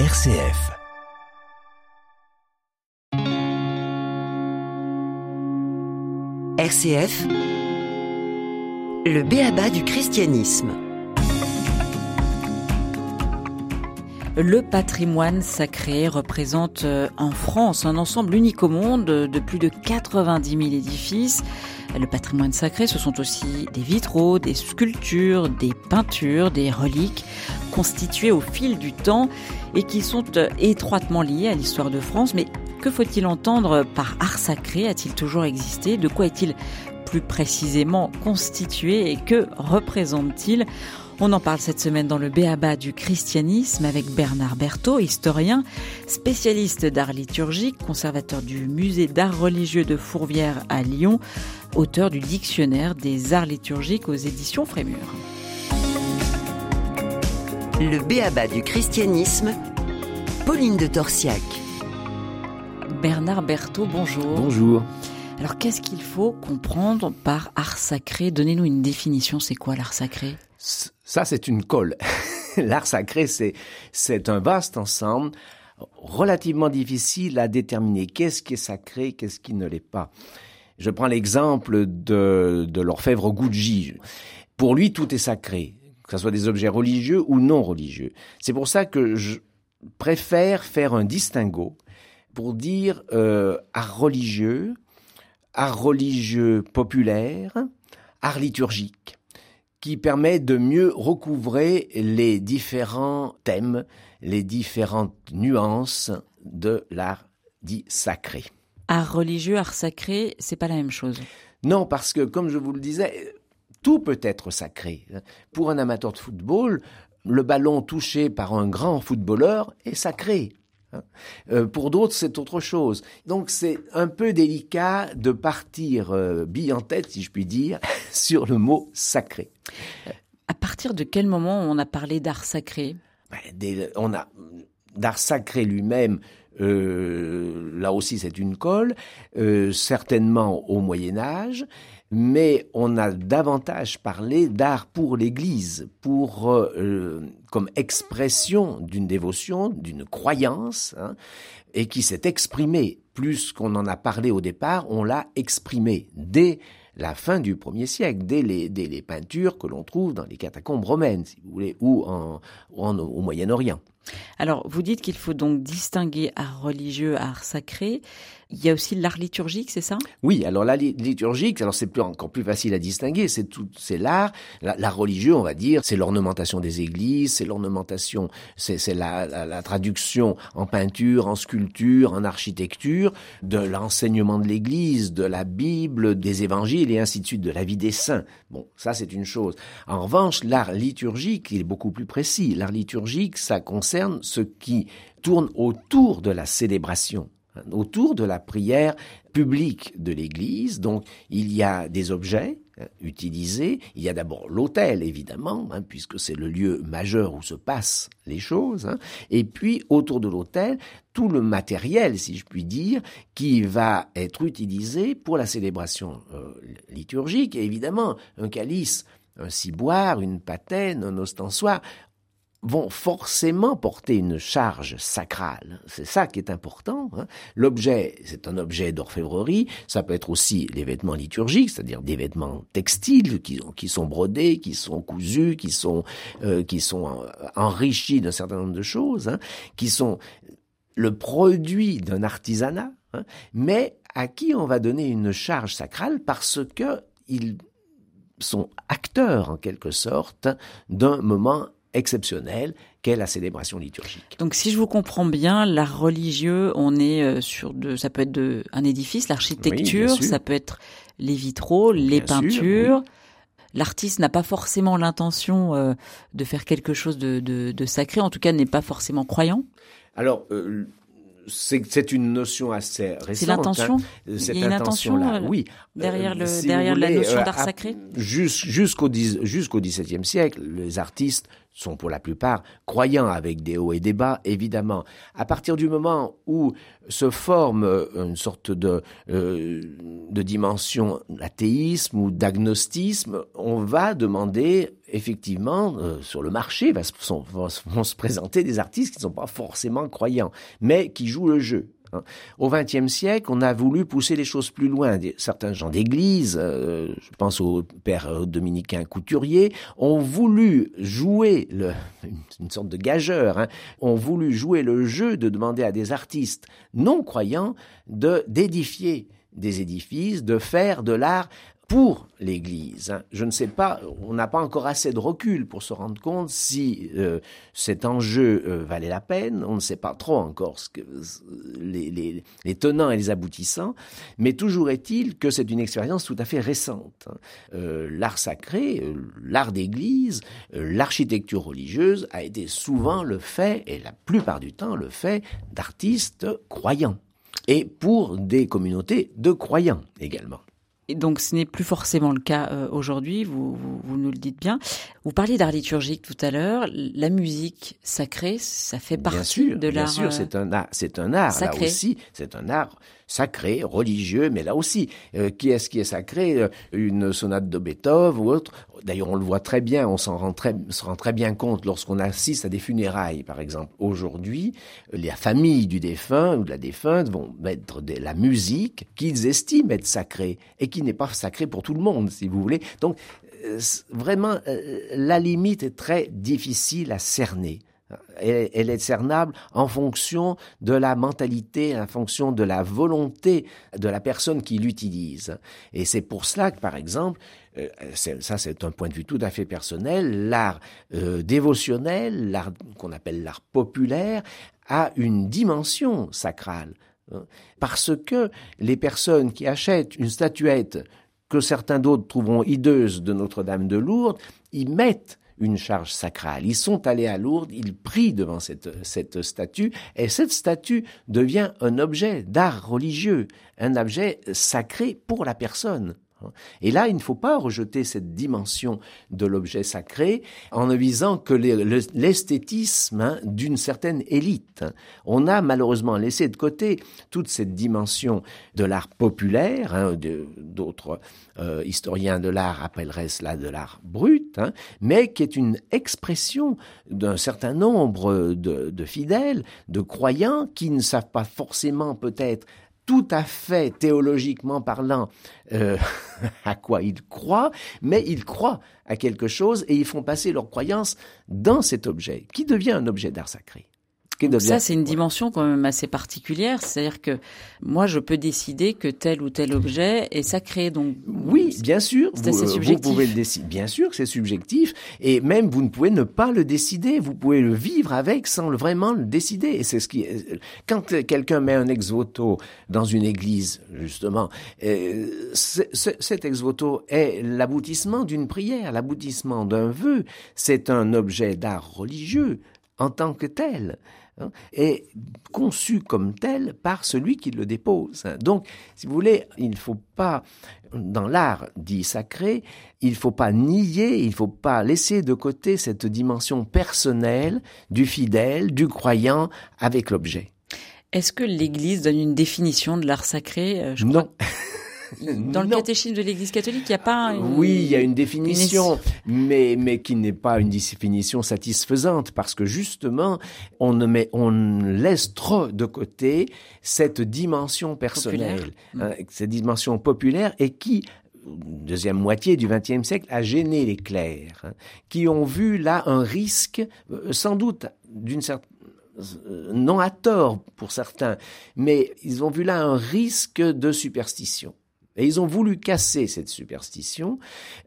RCF. RCF, le béaba du christianisme. Le patrimoine sacré représente euh, en France un ensemble unique au monde de plus de 90 000 édifices. Le patrimoine sacré, ce sont aussi des vitraux, des sculptures, des peintures, des reliques constituées au fil du temps et qui sont euh, étroitement liées à l'histoire de France. Mais que faut-il entendre par art sacré? A-t-il toujours existé? De quoi est-il plus précisément constitué et que représente-t-il? On en parle cette semaine dans le Béaba du christianisme avec Bernard Berthaud, historien, spécialiste d'art liturgique, conservateur du musée d'art religieux de Fourvière à Lyon, auteur du dictionnaire des arts liturgiques aux éditions Frémur. Le Béaba du christianisme, Pauline de Torsiac. Bernard Berthaud, bonjour. Bonjour. Alors qu'est-ce qu'il faut comprendre par art sacré? Donnez-nous une définition, c'est quoi l'art sacré? Ça, c'est une colle. L'art sacré, c'est, c'est un vaste ensemble relativement difficile à déterminer. Qu'est-ce qui est sacré, qu'est-ce qui ne l'est pas? Je prends l'exemple de, de l'orfèvre Gucci. Pour lui, tout est sacré, que ce soit des objets religieux ou non religieux. C'est pour ça que je préfère faire un distinguo pour dire euh, art religieux, art religieux populaire, art liturgique qui permet de mieux recouvrer les différents thèmes, les différentes nuances de l'art dit sacré. Art religieux, art sacré, c'est pas la même chose. Non, parce que comme je vous le disais, tout peut être sacré. Pour un amateur de football, le ballon touché par un grand footballeur est sacré. Euh, pour d'autres, c'est autre chose. Donc c'est un peu délicat de partir euh, bille en tête, si je puis dire, sur le mot sacré. À partir de quel moment on a parlé d'art sacré? Ben, On a d'art sacré lui-même. Euh, là aussi, c'est une colle, certainement au Moyen Âge, mais on a davantage parlé d'art pour l'Église, pour euh, comme expression d'une dévotion, d'une croyance, hein, et qui s'est exprimée. Plus qu'on en a parlé au départ, on l'a exprimé dès la fin du premier siècle, dès les, les peintures que l'on trouve dans les catacombes romaines, si vous voulez, ou en, au Moyen-Orient. Alors, vous dites qu'il faut donc distinguer art religieux, art sacré. Il y a aussi l'art liturgique, c'est ça? Oui, alors l'art liturgique, alors c'est encore plus facile à distinguer. C'est tout, c'est l'art, l'art religieux, on va dire, c'est l'ornementation des églises, c'est l'ornementation, c'est la, la, la, traduction en peinture, en sculpture, en architecture de l'enseignement de l'Église, de la Bible, des évangiles et ainsi de suite, de la vie des saints. Bon, ça c'est une chose. En revanche, l'art liturgique, il est beaucoup plus précis. L'art liturgique, ça concerne ce qui tourne autour de la célébration autour de la prière publique de l'Église. Donc il y a des objets hein, utilisés. Il y a d'abord l'autel, évidemment, hein, puisque c'est le lieu majeur où se passent les choses. Hein. Et puis autour de l'autel, tout le matériel, si je puis dire, qui va être utilisé pour la célébration euh, liturgique. Et évidemment, un calice un ciboire, une patène, un ostensoir vont forcément porter une charge sacrale. C'est ça qui est important. Hein. L'objet, c'est un objet d'orfèvrerie. Ça peut être aussi les vêtements liturgiques, c'est-à-dire des vêtements textiles qui, sont brodés, qui sont cousus, qui sont, euh, qui sont enrichis d'un certain nombre de choses, hein, qui sont le produit d'un artisanat, hein, mais à qui on va donner une charge sacrale parce que ils sont acteurs en quelque sorte d'un moment exceptionnelle qu'est la célébration liturgique. Donc si je vous comprends bien, l'art religieux, on est euh, sur de, ça peut être de, un édifice, l'architecture, ça peut être les vitraux, les peintures. L'artiste n'a pas forcément l'intention euh, de faire quelque chose de, de, de sacré, en tout cas n'est pas forcément croyant. Alors, euh, c'est une notion assez récente. C'est l'intention. Hein. Cette intention là, oui. Derrière le derrière la notion d'art sacré. Jusqu'au jusqu'au XVIIe siècle, les artistes sont pour la plupart croyants avec des hauts et des bas, évidemment. À partir du moment où se forme euh, une sorte de, euh, de dimension d'athéisme ou d'agnostisme, on va demander effectivement euh, sur le marché va vont se présenter des artistes qui ne sont pas forcément croyants, mais qui jouent le jeu. Hein. Au XXe siècle, on a voulu pousser les choses plus loin. Certains gens d'église, euh, je pense au père euh, dominicain couturier, ont voulu jouer une sorte de gageur, hein, ont voulu jouer le jeu de demander à des artistes non croyants de d'édifier des édifices, de faire de l'art pour l'Église. Hein. Je ne sais pas, on n'a pas encore assez de recul pour se rendre compte si euh, cet enjeu euh, valait la peine. On ne sait pas trop encore ce que, les, les, les, tenants et les aboutissants, mais toujours est-il que c'est une expérience tout à fait récente. Hein. Euh, l'art sacré, euh, l'art d'Église, l'architecture religieuse a été souvent le fait, et la plupart du temps le fait, d'artistes croyants. Et pour des communautés de croyants également. Et donc ce n'est plus forcément le cas euh, aujourd'hui, vous, vous, nous le dites bien. Vous parliez d'art liturgique tout à l'heure, la musique sacrée, ça fait partie de l'art. Bien sûr, c'est un art, c'est un art là aussi, c'est un art sacré, religieux, mais là aussi, euh, qui est-ce qui est sacré euh, Une sonate de Beethoven ou autre? D'ailleurs, on le voit très bien, on s'en rend très, se rend très bien compte lorsqu'on assiste à des funérailles, par exemple. Aujourd'hui, les familles du défunt ou de la défunte vont mettre de la musique qu'ils estiment être sacrée et qui n'est pas sacrée pour tout le monde, si vous voulez. Donc, euh, vraiment, la limite est très difficile à cerner elle, est cernable en fonction de la mentalité, en fonction de la volonté de la personne qui l'utilise. Et c'est pour cela que, par exemple, euh, ça c'est un point de vue tout à fait personnel, l'art euh, dévotionnel, l'art qu'on appelle l'art populaire, a une dimension sacrale. Hein. parce que les personnes qui achètent une statuette que certains d'autres trouveront hideuse de Notre-Dame de Lourdes, y mettent une charge sacrale. Ils sont allés à Lourdes, ils prient devant cette, cette statue, et cette statue devient un objet d'art religieux, un objet sacré pour la personne. Et là, il ne faut pas rejeter cette dimension de l'objet sacré en ne visant que l'esthétisme hein, d'une certaine élite. On a malheureusement laissé de côté toute cette dimension de l'art populaire. Hein, d'autres euh, historiens de l'art appelleraient cela de l'art brut, hein, mais qui est une expression d'un certain nombre de, de fidèles, de croyants qui ne savent pas forcément peut-être tout à fait théologiquement parlant euh, à quoi ils croient, mais ils croient à quelque chose et ils font passer leur croyance dans cet objet, qui devient un objet d'art sacré. Ça, c'est une dimension quand même assez particulière. C'est-à-dire que moi, je peux décider que tel ou tel objet est sacré. Donc, oui, bien sûr. C'est assez subjectif. Vous pouvez le décider. Bien sûr c'est subjectif. Et même, vous ne pouvez ne pas le décider. Vous pouvez le vivre avec sans vraiment le décider. Et c'est ce qui, quand quelqu'un met un ex-voto dans une église, justement, euh, cet ex-voto est l'aboutissement d'une prière, l'aboutissement d'un vœu. C'est un objet d'art religieux en tant que tel. Hein, est conçu comme tel par celui qui le dépose. Donc, si vous voulez, il ne faut pas, dans l'art dit sacré, il ne faut pas nier, il ne faut pas laisser de côté cette dimension personnelle du fidèle, du croyant avec l'objet. Est-ce que l'Église donne une définition de l'art sacré euh, Non. Dans le catéchisme de l'Église catholique, il n'y a pas Oui, il y a une définition, mais, mais qui n'est pas une définition satisfaisante, parce que justement, on, ne met, on laisse trop de côté cette dimension personnelle, hein, cette dimension populaire, et qui deuxième moitié du XXe siècle a gêné les clercs, hein, qui ont vu là un risque, euh, sans doute d'une certaine non à tort pour certains, mais ils ont vu là un risque de superstition. Et ils ont voulu casser cette superstition,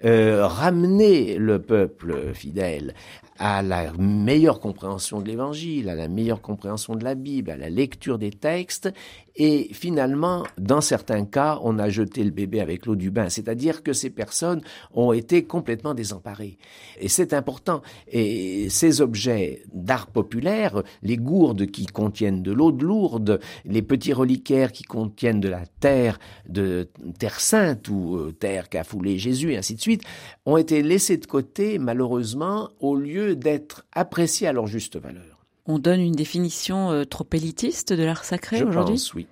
euh, ramener le peuple fidèle à la meilleure compréhension de l'Évangile, à la meilleure compréhension de la Bible, à la lecture des textes, et finalement, dans certains cas, on a jeté le bébé avec l'eau du bain, c'est-à-dire que ces personnes ont été complètement désemparées. Et c'est important. Et ces objets d'art populaire, les gourdes qui contiennent de l'eau de lourde, les petits reliquaires qui contiennent de la terre, de terre sainte ou euh, terre qu'a foulé Jésus, et ainsi de suite, ont été laissés de côté, malheureusement, au lieu lieu d'être appréciés à leur juste valeur. On donne une définition euh, trop élitiste de l'art sacré aujourd'hui Je pense, oui.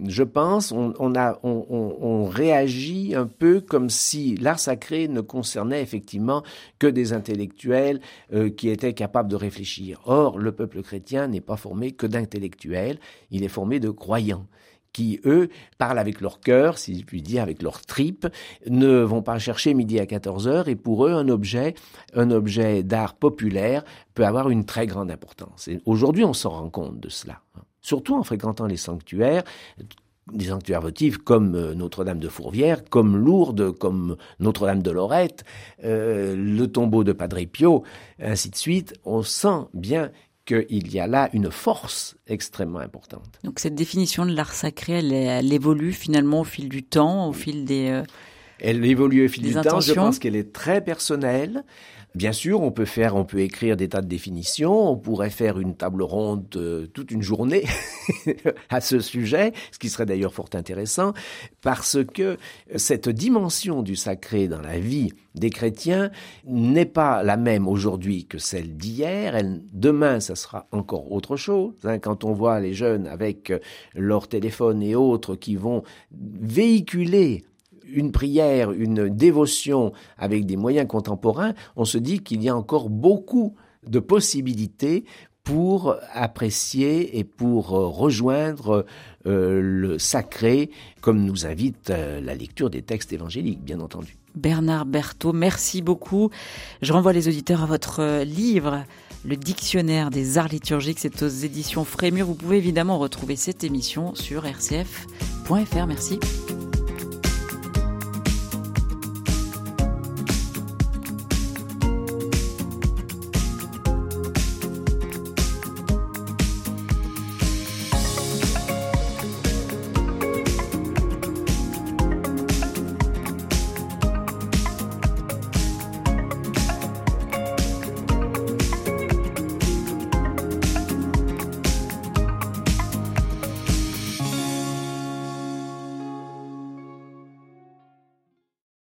Je pense, on, a, on, réagit un peu comme si l'art sacré ne concernait effectivement que des intellectuels euh, qui étaient capables de réfléchir. Or, le peuple chrétien n'est pas formé que d'intellectuels, il est formé de croyants qui, eux, parlent avec leur cœur, si je puis dire, avec leur tripes, ne vont pas chercher midi à 14 heures, et pour eux, un objet, un objet d'art populaire peut avoir une très grande importance. Et aujourd'hui, on s'en rend compte de cela. Surtout en fréquentant les sanctuaires, des sanctuaires votifs comme euh, Notre-Dame de Fourvière, comme Lourdes, comme Notre-Dame de Lorette, euh, le tombeau de Padre Pio, ainsi de suite, on sent bien qu'il y a là une force extrêmement importante. Donc cette définition de l'art sacré, elle, évolue finalement au fil du temps, au fil des... Euh, elle évolue au fil du temps. Je pense qu'elle est très personnelle. Bien sûr, on peut faire, on peut écrire des tas de définitions, on pourrait faire une table ronde euh, toute une journée à ce sujet, ce qui serait d'ailleurs fort intéressant, parce que cette dimension du sacré dans la vie des chrétiens n'est pas la même aujourd'hui que celle d'hier. demain, ça sera encore autre chose. Hein. quand on voit les jeunes avec leur téléphone et autres qui vont véhiculer une prière, une dévotion avec des moyens contemporains, on se dit qu'il y a encore beaucoup de possibilités pour apprécier et pour euh, rejoindre euh, le sacré, comme nous invite euh, la lecture des textes évangéliques, bien entendu. Bernard Berthaud, merci beaucoup. Je renvoie les auditeurs à votre livre, Le Dictionnaire des arts liturgiques. C'est aux éditions Frémur. Vous pouvez évidemment retrouver cette émission sur rcf.fr. Merci.